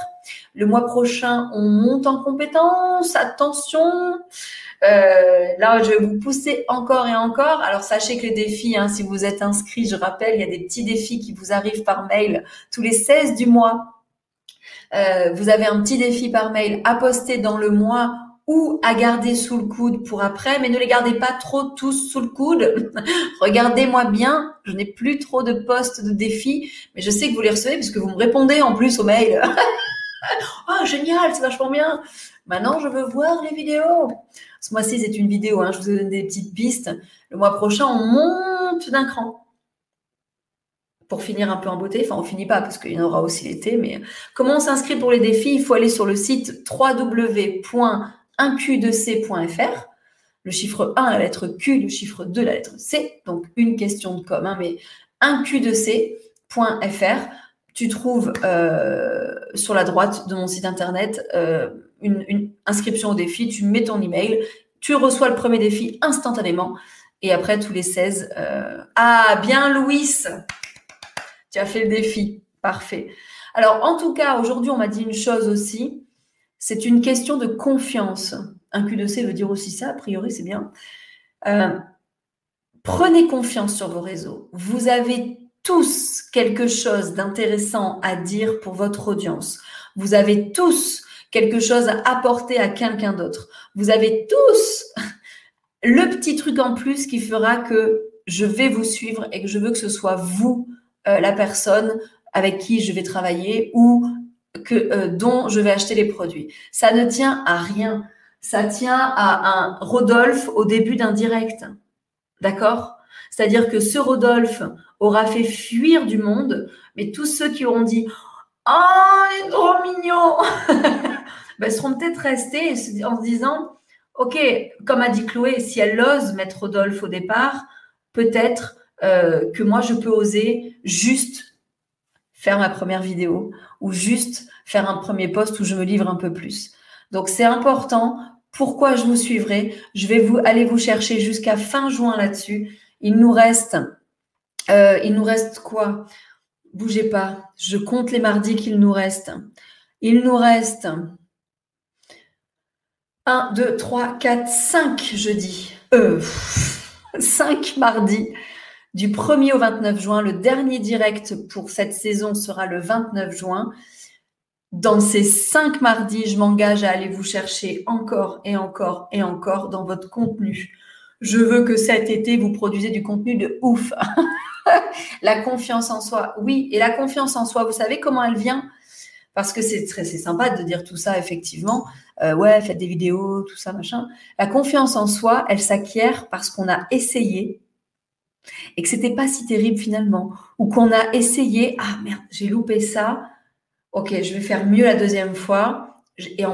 Le mois prochain, on monte en compétences. Attention. Euh, là, je vais vous pousser encore et encore. Alors, sachez que les défis, hein, si vous êtes inscrit, je rappelle, il y a des petits défis qui vous arrivent par mail tous les 16 du mois. Euh, vous avez un petit défi par mail à poster dans le mois ou à garder sous le coude pour après, mais ne les gardez pas trop tous sous le coude. Regardez-moi bien, je n'ai plus trop de postes de défis, mais je sais que vous les recevez puisque vous me répondez en plus au mail. oh génial, c'est vachement bien. Maintenant, je veux voir les vidéos. Ce mois-ci, c'est une vidéo, hein, je vous ai donné des petites pistes. Le mois prochain, on monte d'un cran pour finir un peu en beauté. Enfin, on finit pas parce qu'il y en aura aussi l'été. Mais comment on s'inscrit pour les défis Il faut aller sur le site www 1q2c.fr. Le chiffre 1, la lettre Q, le chiffre 2, la lettre C. Donc, une question de com, hein, mais 1q2c.fr. Tu trouves euh, sur la droite de mon site internet euh, une, inscription au défi. Tu mets ton email. Tu reçois le premier défi instantanément. Et après, tous les 16. Euh, ah, bien, Louis Tu as fait le défi. Parfait. Alors, en tout cas, aujourd'hui, on m'a dit une chose aussi c'est une question de confiance. Un Q2C veut dire aussi ça, a priori, c'est bien. Euh, prenez confiance sur vos réseaux. Vous avez tous quelque chose d'intéressant à dire pour votre audience. Vous avez tous quelque chose à apporter à quelqu'un d'autre. Vous avez tous le petit truc en plus qui fera que je vais vous suivre et que je veux que ce soit vous, euh, la personne avec qui je vais travailler ou euh, dont je vais acheter les produits. Ça ne tient à rien. Ça tient à un Rodolphe au début d'un direct. D'accord? C'est-à-dire que ce Rodolphe aura fait fuir du monde, mais tous ceux qui auront dit Oh, il est trop mignon ben, seront peut-être restés en se disant Ok, comme a dit Chloé, si elle ose mettre Rodolphe au départ, peut-être euh, que moi je peux oser juste faire ma première vidéo ou juste faire un premier post où je me livre un peu plus. Donc c'est important. Pourquoi je vous suivrai? Je vais vous aller vous chercher jusqu'à fin juin là-dessus. Il nous reste, euh, il nous reste quoi? Bougez pas. Je compte les mardis qu'il nous reste. Il nous reste 1, 2, 3, 4, 5 jeudi. Euh, 5 mardi. Du 1er au 29 juin, le dernier direct pour cette saison sera le 29 juin. Dans ces cinq mardis, je m'engage à aller vous chercher encore et encore et encore dans votre contenu. Je veux que cet été, vous produisez du contenu de ouf. la confiance en soi, oui. Et la confiance en soi, vous savez comment elle vient? Parce que c'est très sympa de dire tout ça, effectivement. Euh, ouais, faites des vidéos, tout ça, machin. La confiance en soi, elle s'acquiert parce qu'on a essayé et que c'était pas si terrible finalement, ou qu'on a essayé, ah merde, j'ai loupé ça, ok, je vais faire mieux la deuxième fois, et,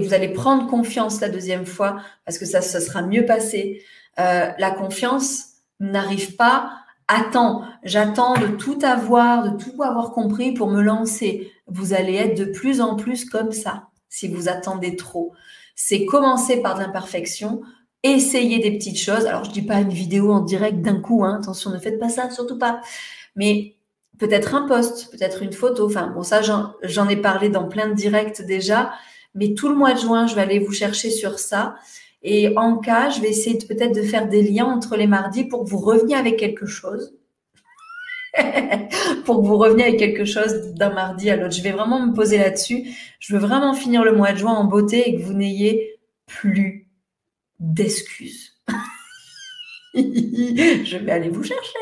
vous allez prendre confiance la deuxième fois parce que ça, sera mieux passé. Euh, la confiance n'arrive pas, attends, j'attends de tout avoir, de tout avoir compris pour me lancer. Vous allez être de plus en plus comme ça si vous attendez trop. C'est commencer par l'imperfection, essayer des petites choses. Alors, je dis pas une vidéo en direct d'un coup, hein. attention, ne faites pas ça, surtout pas. Mais peut-être un post, peut-être une photo. Enfin, bon, ça, j'en ai parlé dans plein de directs déjà. Mais tout le mois de juin, je vais aller vous chercher sur ça. Et en cas, je vais essayer peut-être de faire des liens entre les mardis pour que vous reveniez avec quelque chose. pour que vous reveniez avec quelque chose d'un mardi à l'autre. Je vais vraiment me poser là-dessus. Je veux vraiment finir le mois de juin en beauté et que vous n'ayez plus d'excuses. je vais aller vous chercher.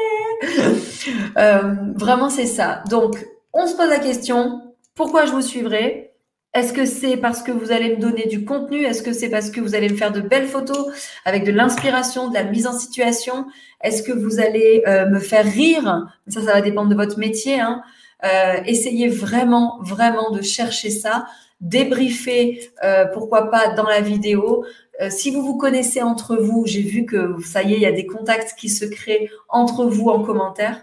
Euh, vraiment, c'est ça. Donc, on se pose la question, pourquoi je vous suivrai? Est-ce que c'est parce que vous allez me donner du contenu? Est-ce que c'est parce que vous allez me faire de belles photos avec de l'inspiration, de la mise en situation? Est-ce que vous allez euh, me faire rire? Ça, ça va dépendre de votre métier. Hein. Euh, essayez vraiment, vraiment de chercher ça débriefer, pourquoi pas dans la vidéo, euh, si vous vous connaissez entre vous, j'ai vu que ça y est, il y a des contacts qui se créent entre vous en commentaire.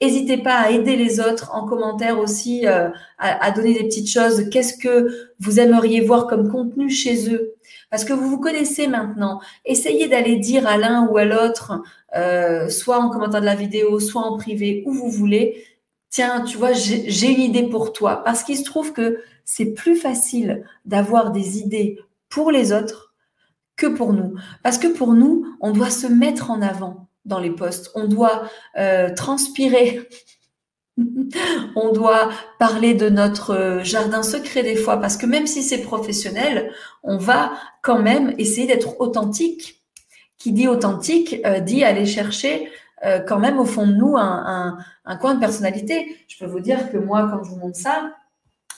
N'hésitez pas à aider les autres en commentaire aussi, euh, à, donner des petites choses. Qu'est-ce que vous aimeriez voir comme contenu chez eux? Parce que vous vous connaissez maintenant. Essayez d'aller dire à l'un ou à l'autre, euh, soit en commentaire de la vidéo, soit en privé, où vous voulez. Tiens, tu vois, j'ai une idée pour toi. Parce qu'il se trouve que c'est plus facile d'avoir des idées pour les autres que pour nous. Parce que pour nous, on doit se mettre en avant dans les postes, on doit euh, transpirer, on doit parler de notre euh, jardin secret des fois, parce que même si c'est professionnel, on va quand même essayer d'être authentique. Qui dit authentique euh, dit aller chercher quand même au fond de nous un, un, coin de personnalité. Je peux vous dire que moi, quand je vous montre ça,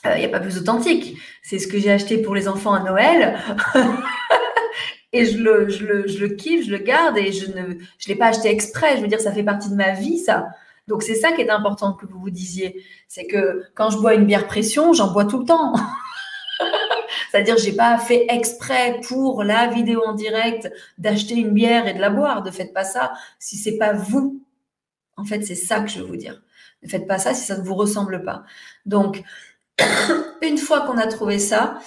il n'y a pas plus authentique. C'est ce que j'ai acheté pour les enfants à Noël. et je le, je, le, je le kiffe, je le garde et je ne je l'ai pas acheté exprès. Je veux dire, ça fait partie de ma vie, ça. Donc c'est ça qui est important que vous vous disiez. C'est que quand je bois une bière pression, j'en bois tout le temps. C'est-à-dire, j'ai pas fait exprès pour la vidéo en direct d'acheter une bière et de la boire. Ne faites pas ça si c'est pas vous. En fait, c'est ça que je veux vous dire. Ne faites pas ça si ça ne vous ressemble pas. Donc, une fois qu'on a trouvé ça,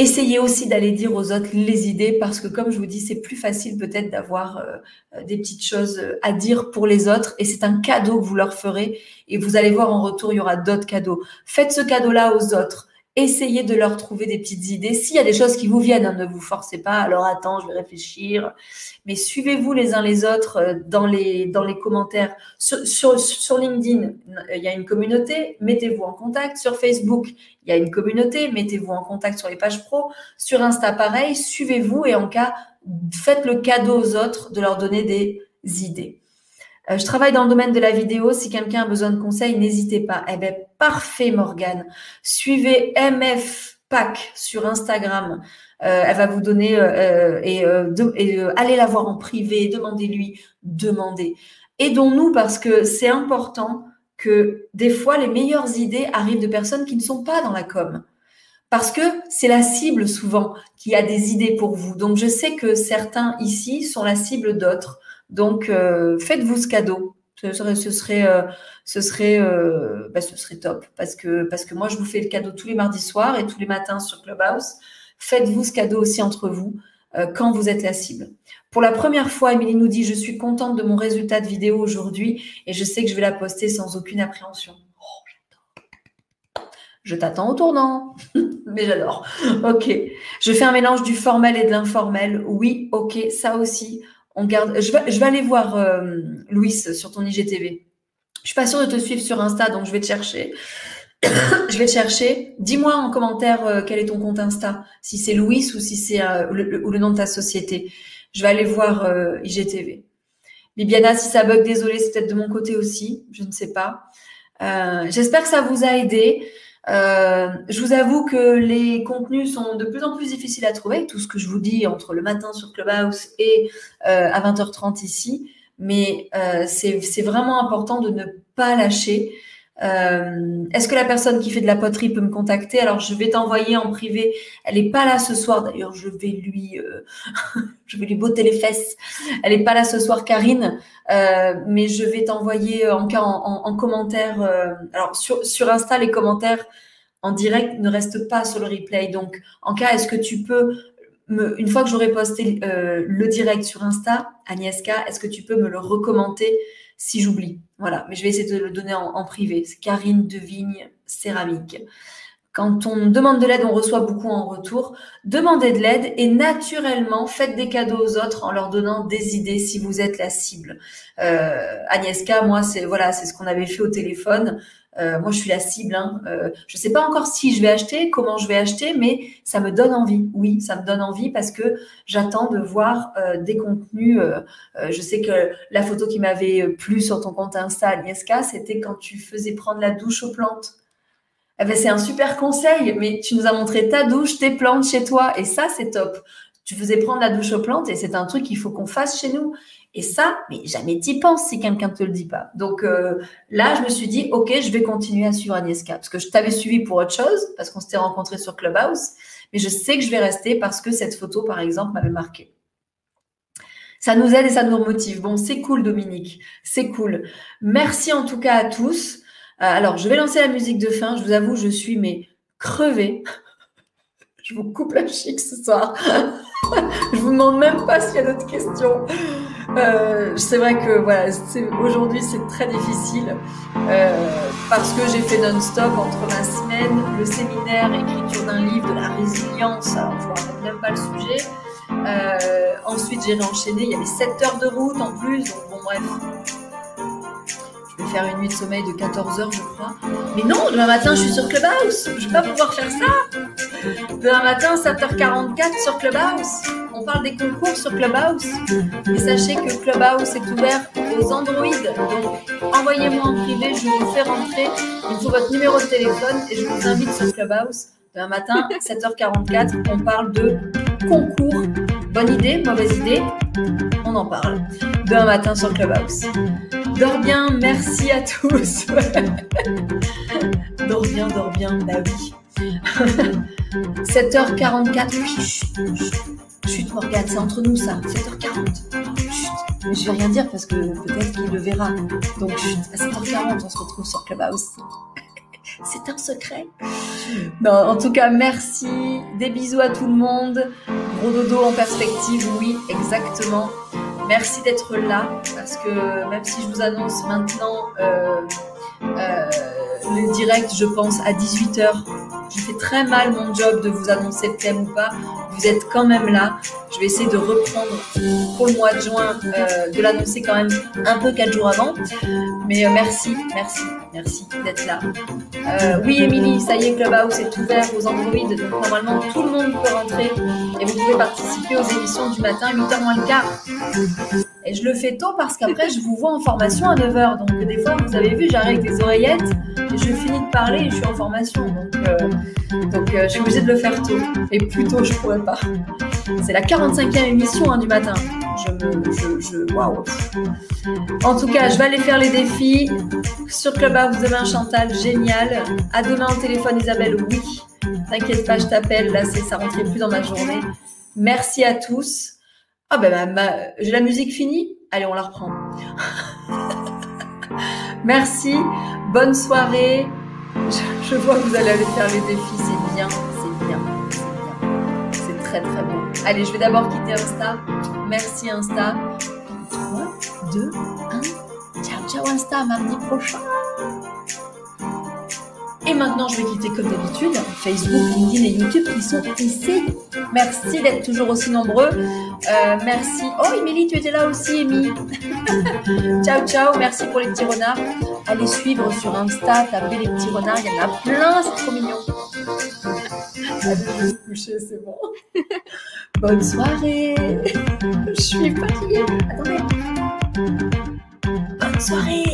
Essayez aussi d'aller dire aux autres les idées parce que, comme je vous dis, c'est plus facile peut-être d'avoir euh, euh, des petites choses euh, à dire pour les autres et c'est un cadeau que vous leur ferez et vous allez voir en retour, il y aura d'autres cadeaux. Faites ce cadeau-là aux autres essayez de leur trouver des petites idées. S'il y a des choses qui vous viennent, hein, ne vous forcez pas. Alors attends, je vais réfléchir. Mais suivez-vous les uns les autres euh, dans les, commentaires. Sur, sur, LinkedIn, il y a une communauté, mettez-vous en contact. Sur Facebook, il y a une communauté, mettez-vous en contact sur les pages pro. Sur Insta, pareil, suivez-vous et en cas, faites le cadeau aux autres de leur donner des idées. Euh, je travaille dans le domaine de la vidéo. Si quelqu'un a besoin de conseils, n'hésitez pas. Eh bien, parfait, Morgane. Suivez MF Pack sur Instagram. Euh, elle va vous donner euh, et, allez la voir en privé, demandez-lui, demandez. Aidons-nous parce que c'est important que des fois les meilleures idées arrivent de personnes qui ne sont pas dans la com. Parce que c'est la cible souvent qui a des idées pour vous. Donc je sais que certains ici sont la cible d'autres. Donc, euh, faites-vous ce cadeau. Ce serait, ce serait, euh, ce serait, euh, bah, ce serait top parce que parce que moi je vous fais le cadeau tous les mardis soirs et tous les matins sur Clubhouse. Faites-vous ce cadeau aussi entre vous quand vous êtes la cible. Pour la première fois, Émilie nous dit Je suis contente de mon résultat de vidéo aujourd'hui et je sais que je vais la poster sans aucune appréhension. Oh, je t'attends au tournant. Mais j'adore. Ok. Je fais un mélange du formel et de l'informel. Oui, ok. Ça aussi. Je vais aller voir euh, Louis sur ton IGTV. Je suis pas sûre de te suivre sur Insta, donc je vais te chercher. je vais te chercher. Dis-moi en commentaire euh, quel est ton compte Insta, si c'est Louis ou si c'est euh, le, ou le nom de ta société. Je vais aller voir IGTV. Bibiana, si ça bug, désolé, c'est peut-être de mon côté aussi, je ne sais pas. J'espère que ça vous a aidé. Euh, je vous avoue que les contenus sont de plus en plus difficiles à trouver, tout ce que je vous dis entre le matin sur Clubhouse et euh, à 20h30 ici, mais euh, c'est vraiment important de ne pas lâcher. Euh, est-ce que la personne qui fait de la poterie peut me contacter? Alors, je vais t'envoyer en privé. Elle n'est pas là ce soir. D'ailleurs, je vais lui, euh, je vais lui botter les fesses. Elle n'est pas là ce soir, Karine. Euh, mais je vais t'envoyer en cas en, en, commentaire. alors, sur, Insta, les commentaires en direct ne restent pas sur le replay. Donc, en cas, est-ce que tu peux me, une fois que j'aurai posté le direct sur Insta, Agnieszka, est-ce que tu peux me le recommenter si j'oublie? Voilà, mais je vais essayer de le donner en, privé. C'est Karine Devigne Céramique. Quand on demande de l'aide, on reçoit beaucoup en retour. Demandez de l'aide et naturellement, faites des cadeaux aux autres en leur donnant des idées si vous êtes la cible. Euh, Agnieszka, moi, c'est voilà, c'est ce qu'on avait fait au téléphone. Euh, moi, je suis la cible. Hein. Euh, je ne sais pas encore si je vais acheter, comment je vais acheter, mais ça me donne envie. Oui, ça me donne envie parce que j'attends de voir euh, des contenus. je sais que la photo qui m'avait plu sur ton compte Insta, Agnieszka, c'était quand tu faisais prendre la douche aux plantes. Eh ben, c'est un super conseil, mais tu nous as montré ta douche, tes plantes chez toi, et ça, c'est top. Tu faisais prendre la douche aux plantes, et c'est un truc qu'il faut qu'on fasse chez nous. Et ça, mais jamais t'y penses si quelqu'un ne te le dit pas. Donc euh, là, je me suis dit, ok, je vais continuer à suivre Agnieszka parce que je t'avais suivi pour autre chose, parce qu'on s'était rencontrés sur Clubhouse, mais je sais que je vais rester parce que cette photo, par exemple, m'avait marqué. Ça nous aide et ça nous motive. Bon, c'est cool, Dominique. C'est cool. Merci en tout cas à tous. Euh, alors, je vais lancer la musique de fin. Je vous avoue, je suis mais crevée. je vous coupe la chic ce soir. je vous demande même pas s'il y a d'autres questions. Euh, c'est vrai que voilà, aujourd'hui c'est très difficile euh, parce que j'ai fait non-stop entre ma semaine, le séminaire, écriture d'un livre, de la résilience, alors je ne même pas le sujet. Ensuite j'ai enchaîné, il y avait 7 heures de route en plus, donc bon bref, faire une nuit de sommeil de 14 heures, je crois. Mais non, demain matin, je suis sur Clubhouse. Je vais pas pouvoir faire ça. Demain matin, 7h44 sur Clubhouse. On parle des concours sur Clubhouse. Et sachez que Clubhouse est ouvert aux Android. Donc, envoyez-moi en privé, je vous fais rentrer. Il faut votre numéro de téléphone et je vous invite sur Clubhouse. Demain matin, 7h44, on parle de concours. Bonne idée, mauvaise idée On en parle. Demain matin sur Clubhouse. Dors bien, merci à tous. dors bien, dors bien, bah oui. 7h44, chut, Morgane, c'est entre nous ça, 7h40. Chut. Je vais rien dire parce que peut-être qu'il le verra. Donc, à 7h40, on se retrouve sur Clubhouse. C'est un secret. Non, en tout cas, merci. Des bisous à tout le monde. Gros dodo en perspective, oui, exactement. Merci d'être là parce que même si je vous annonce maintenant euh, le direct, je pense, à 18h, je fais très mal mon job de vous annoncer le thème ou pas. Vous êtes quand même là. Je vais essayer de reprendre pour le mois de juin, euh, de l'annoncer quand même un peu quatre jours avant. Mais merci, merci, merci d'être là. oui, Émilie, ça y est, Clubhouse est ouvert aux Android. Normalement, tout le monde peut rentrer et vous pouvez participer aux émissions du matin, 8h moins le quart. Et je le fais tôt parce qu'après, je vous vois en formation à 9h. Donc, des fois, vous avez vu, j'arrive avec des oreillettes et je finis de parler et je suis en formation. Donc, euh, donc euh, je suis obligée de le faire tôt. Et plus tôt, je pourrais pas. C'est la 45e émission hein, du matin. Je me. Waouh! En tout cas, je vais aller faire les défis. Sur Clubhouse demain, Chantal, génial. À demain au téléphone, Isabelle, oui. T'inquiète pas, je t'appelle. Là, ça rentrait plus dans ma journée. Merci à tous. Ah ben, j'ai la musique finie Allez, on la reprend. Merci, bonne soirée. Je, vois que vous allez aller faire les défis, c'est bien, c'est bien, c'est bien. C'est très très bon. Allez, je vais d'abord quitter Insta. Merci Insta. 3, 2, 1. Ciao, ciao Insta, mardi prochain. Et maintenant, je vais quitter comme d'habitude Facebook, LinkedIn et YouTube qui sont ici. Merci d'être toujours aussi nombreux. Euh, merci. Oh, Émilie, tu étais là aussi, Émilie. ciao, ciao. Merci pour les petits renards. Allez suivre sur Insta, tapez les petits renards. Il y en a plein, c'est trop mignon. Allez, coucher, c'est bon. Bonne soirée. Je suis fatiguée. Attendez. Bonne soirée.